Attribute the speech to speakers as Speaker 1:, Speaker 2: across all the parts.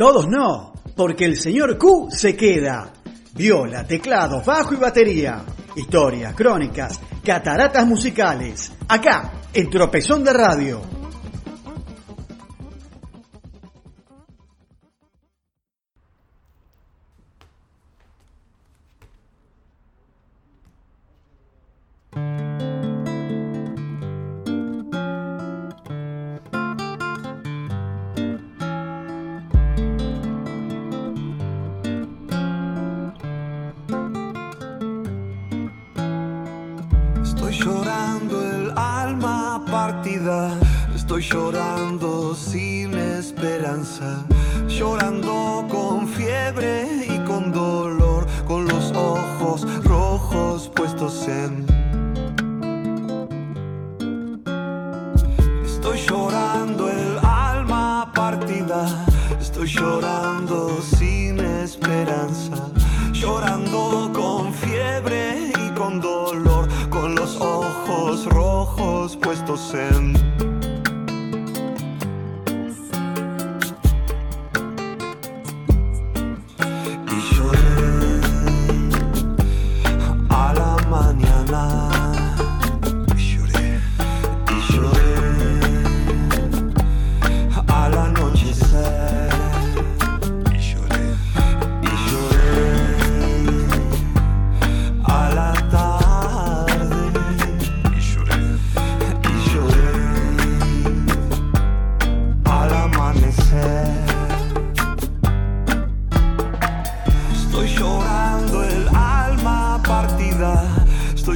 Speaker 1: Todos no, porque el señor Q se queda. Viola, teclado, bajo y batería. Historias, crónicas, cataratas musicales. Acá, en Tropezón de Radio.
Speaker 2: Estoy llorando el alma partida, estoy llorando sin esperanza, llorando con fiebre y con dolor, con los ojos rojos puestos en... puestos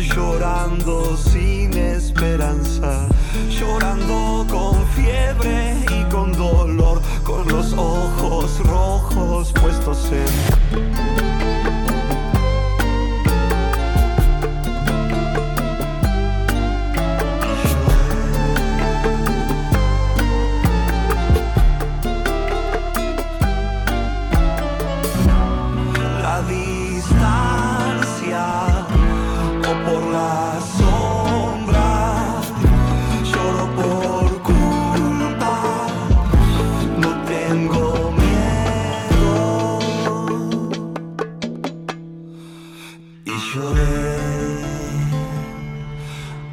Speaker 2: llorando sin esperanza, llorando con fiebre y con dolor, con los ojos rojos puestos en...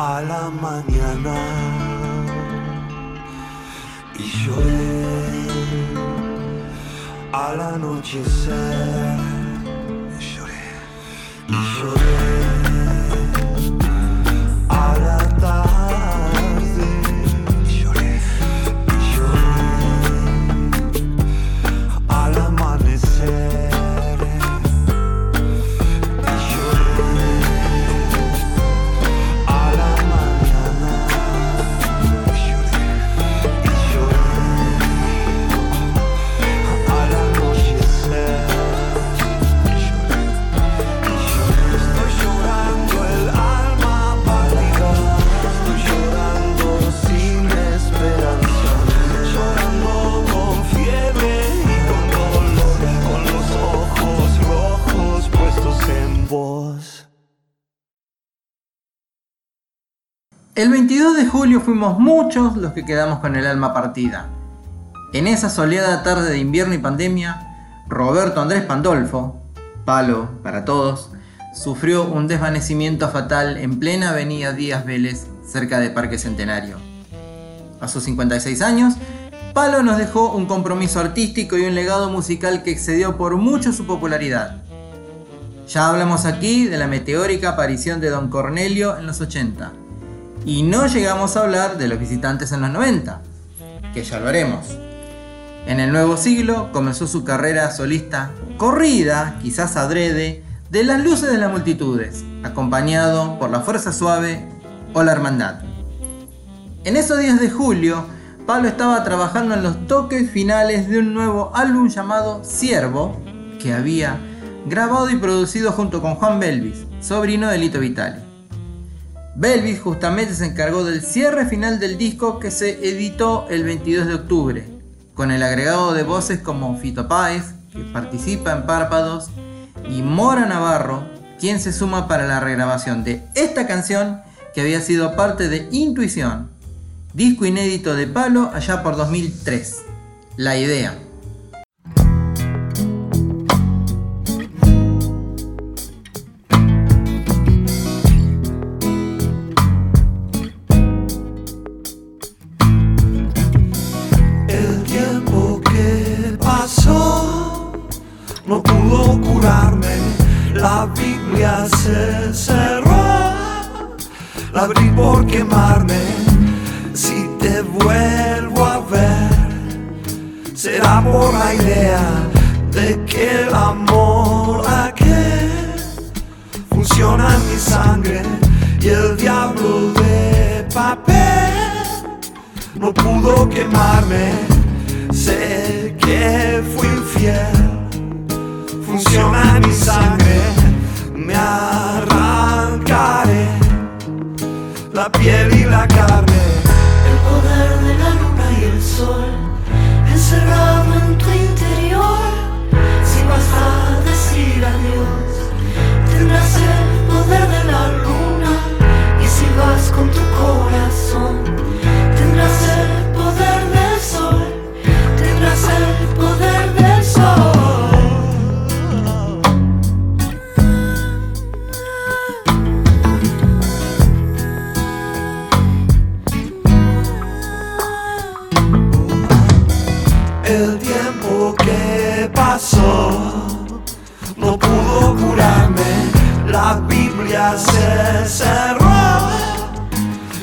Speaker 2: a la mañana. Y lloré al anochecer. Lloré, y lloré El
Speaker 3: 22 de julio fuimos muchos los que quedamos con el alma partida. En esa soleada tarde de invierno y pandemia, Roberto Andrés Pandolfo, palo para todos, sufrió un desvanecimiento fatal en plena avenida Díaz Vélez, cerca de Parque Centenario. A sus 56 años, Palo nos dejó un compromiso artístico y un legado musical que excedió por mucho su popularidad. Ya hablamos aquí de la meteórica aparición de Don Cornelio en los 80. Y no llegamos a hablar de los visitantes en los 90, que ya lo haremos. En el nuevo siglo comenzó su carrera solista, corrida, quizás adrede, de las luces de las multitudes, acompañado por la fuerza suave o la hermandad. En esos días de julio, Pablo estaba trabajando en los toques finales de un nuevo álbum llamado Siervo, que había grabado y producido junto con Juan Belvis, sobrino de Lito Vitali. Belvis justamente se encargó del cierre final del disco que se editó el 22 de octubre, con el agregado de voces como Fito Páez, que participa en Párpados, y Mora Navarro, quien se suma para la regrabación de esta canción que había sido parte de Intuición, disco inédito de Palo allá por 2003. La idea.
Speaker 2: Vuelvo a ver, será por la idea de que el amor aquel funciona en mi sangre y el diablo de papel no pudo quemarme. Sé que fui infiel, funciona en mi sangre, me arrancaré la piel y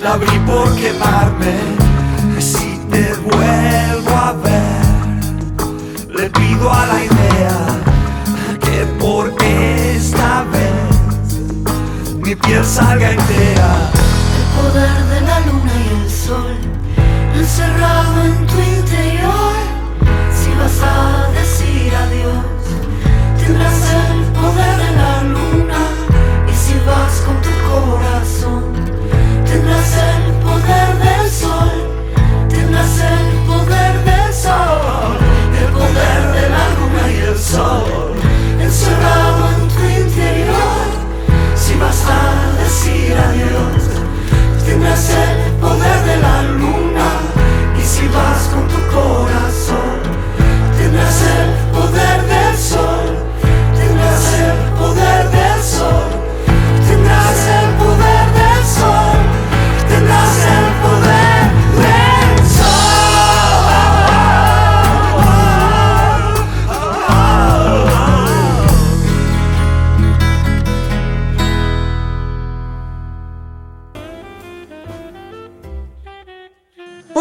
Speaker 2: La abrí por quemarme. Si te vuelvo a ver, le pido a la idea que por esta vez mi piel salga entera.
Speaker 4: El poder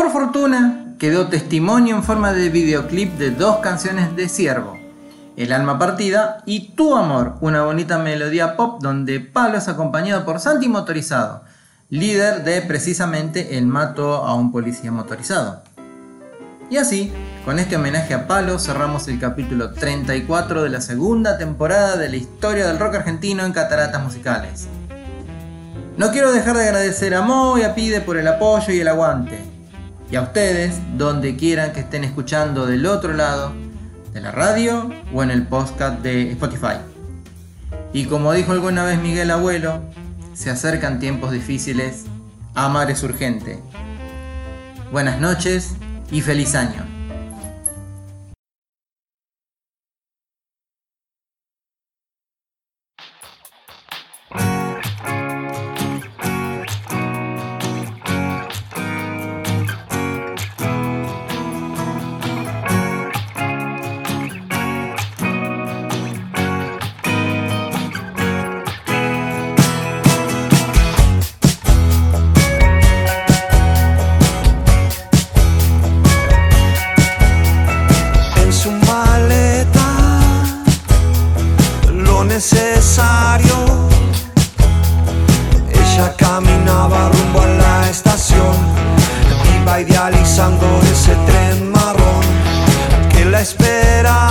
Speaker 3: Por fortuna, quedó testimonio en forma de videoclip de dos canciones de Ciervo, El alma partida y Tu amor, una bonita melodía pop donde Pablo es acompañado por Santi Motorizado, líder de precisamente El mato a un policía motorizado. Y así, con este homenaje a Palo, cerramos el capítulo 34 de la segunda temporada de la historia del rock argentino en cataratas musicales. No quiero dejar de agradecer a Mo y a Pide por el apoyo y el aguante. Y a ustedes, donde quieran que estén escuchando del otro lado, de la radio o en el podcast de Spotify. Y como dijo alguna vez Miguel Abuelo, se acercan tiempos difíciles, amar es urgente. Buenas noches y feliz año.
Speaker 2: idealizando ese tren marrón que la espera.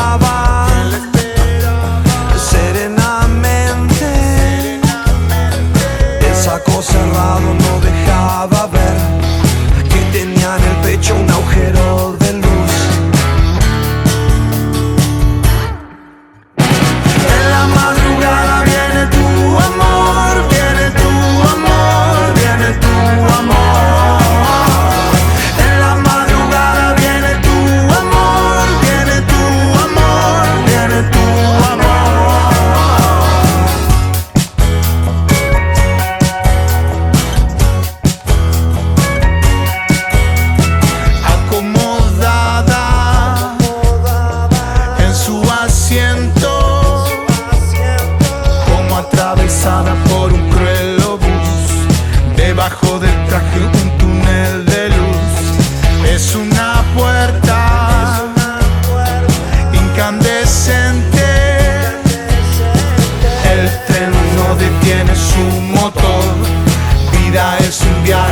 Speaker 2: Es un viaje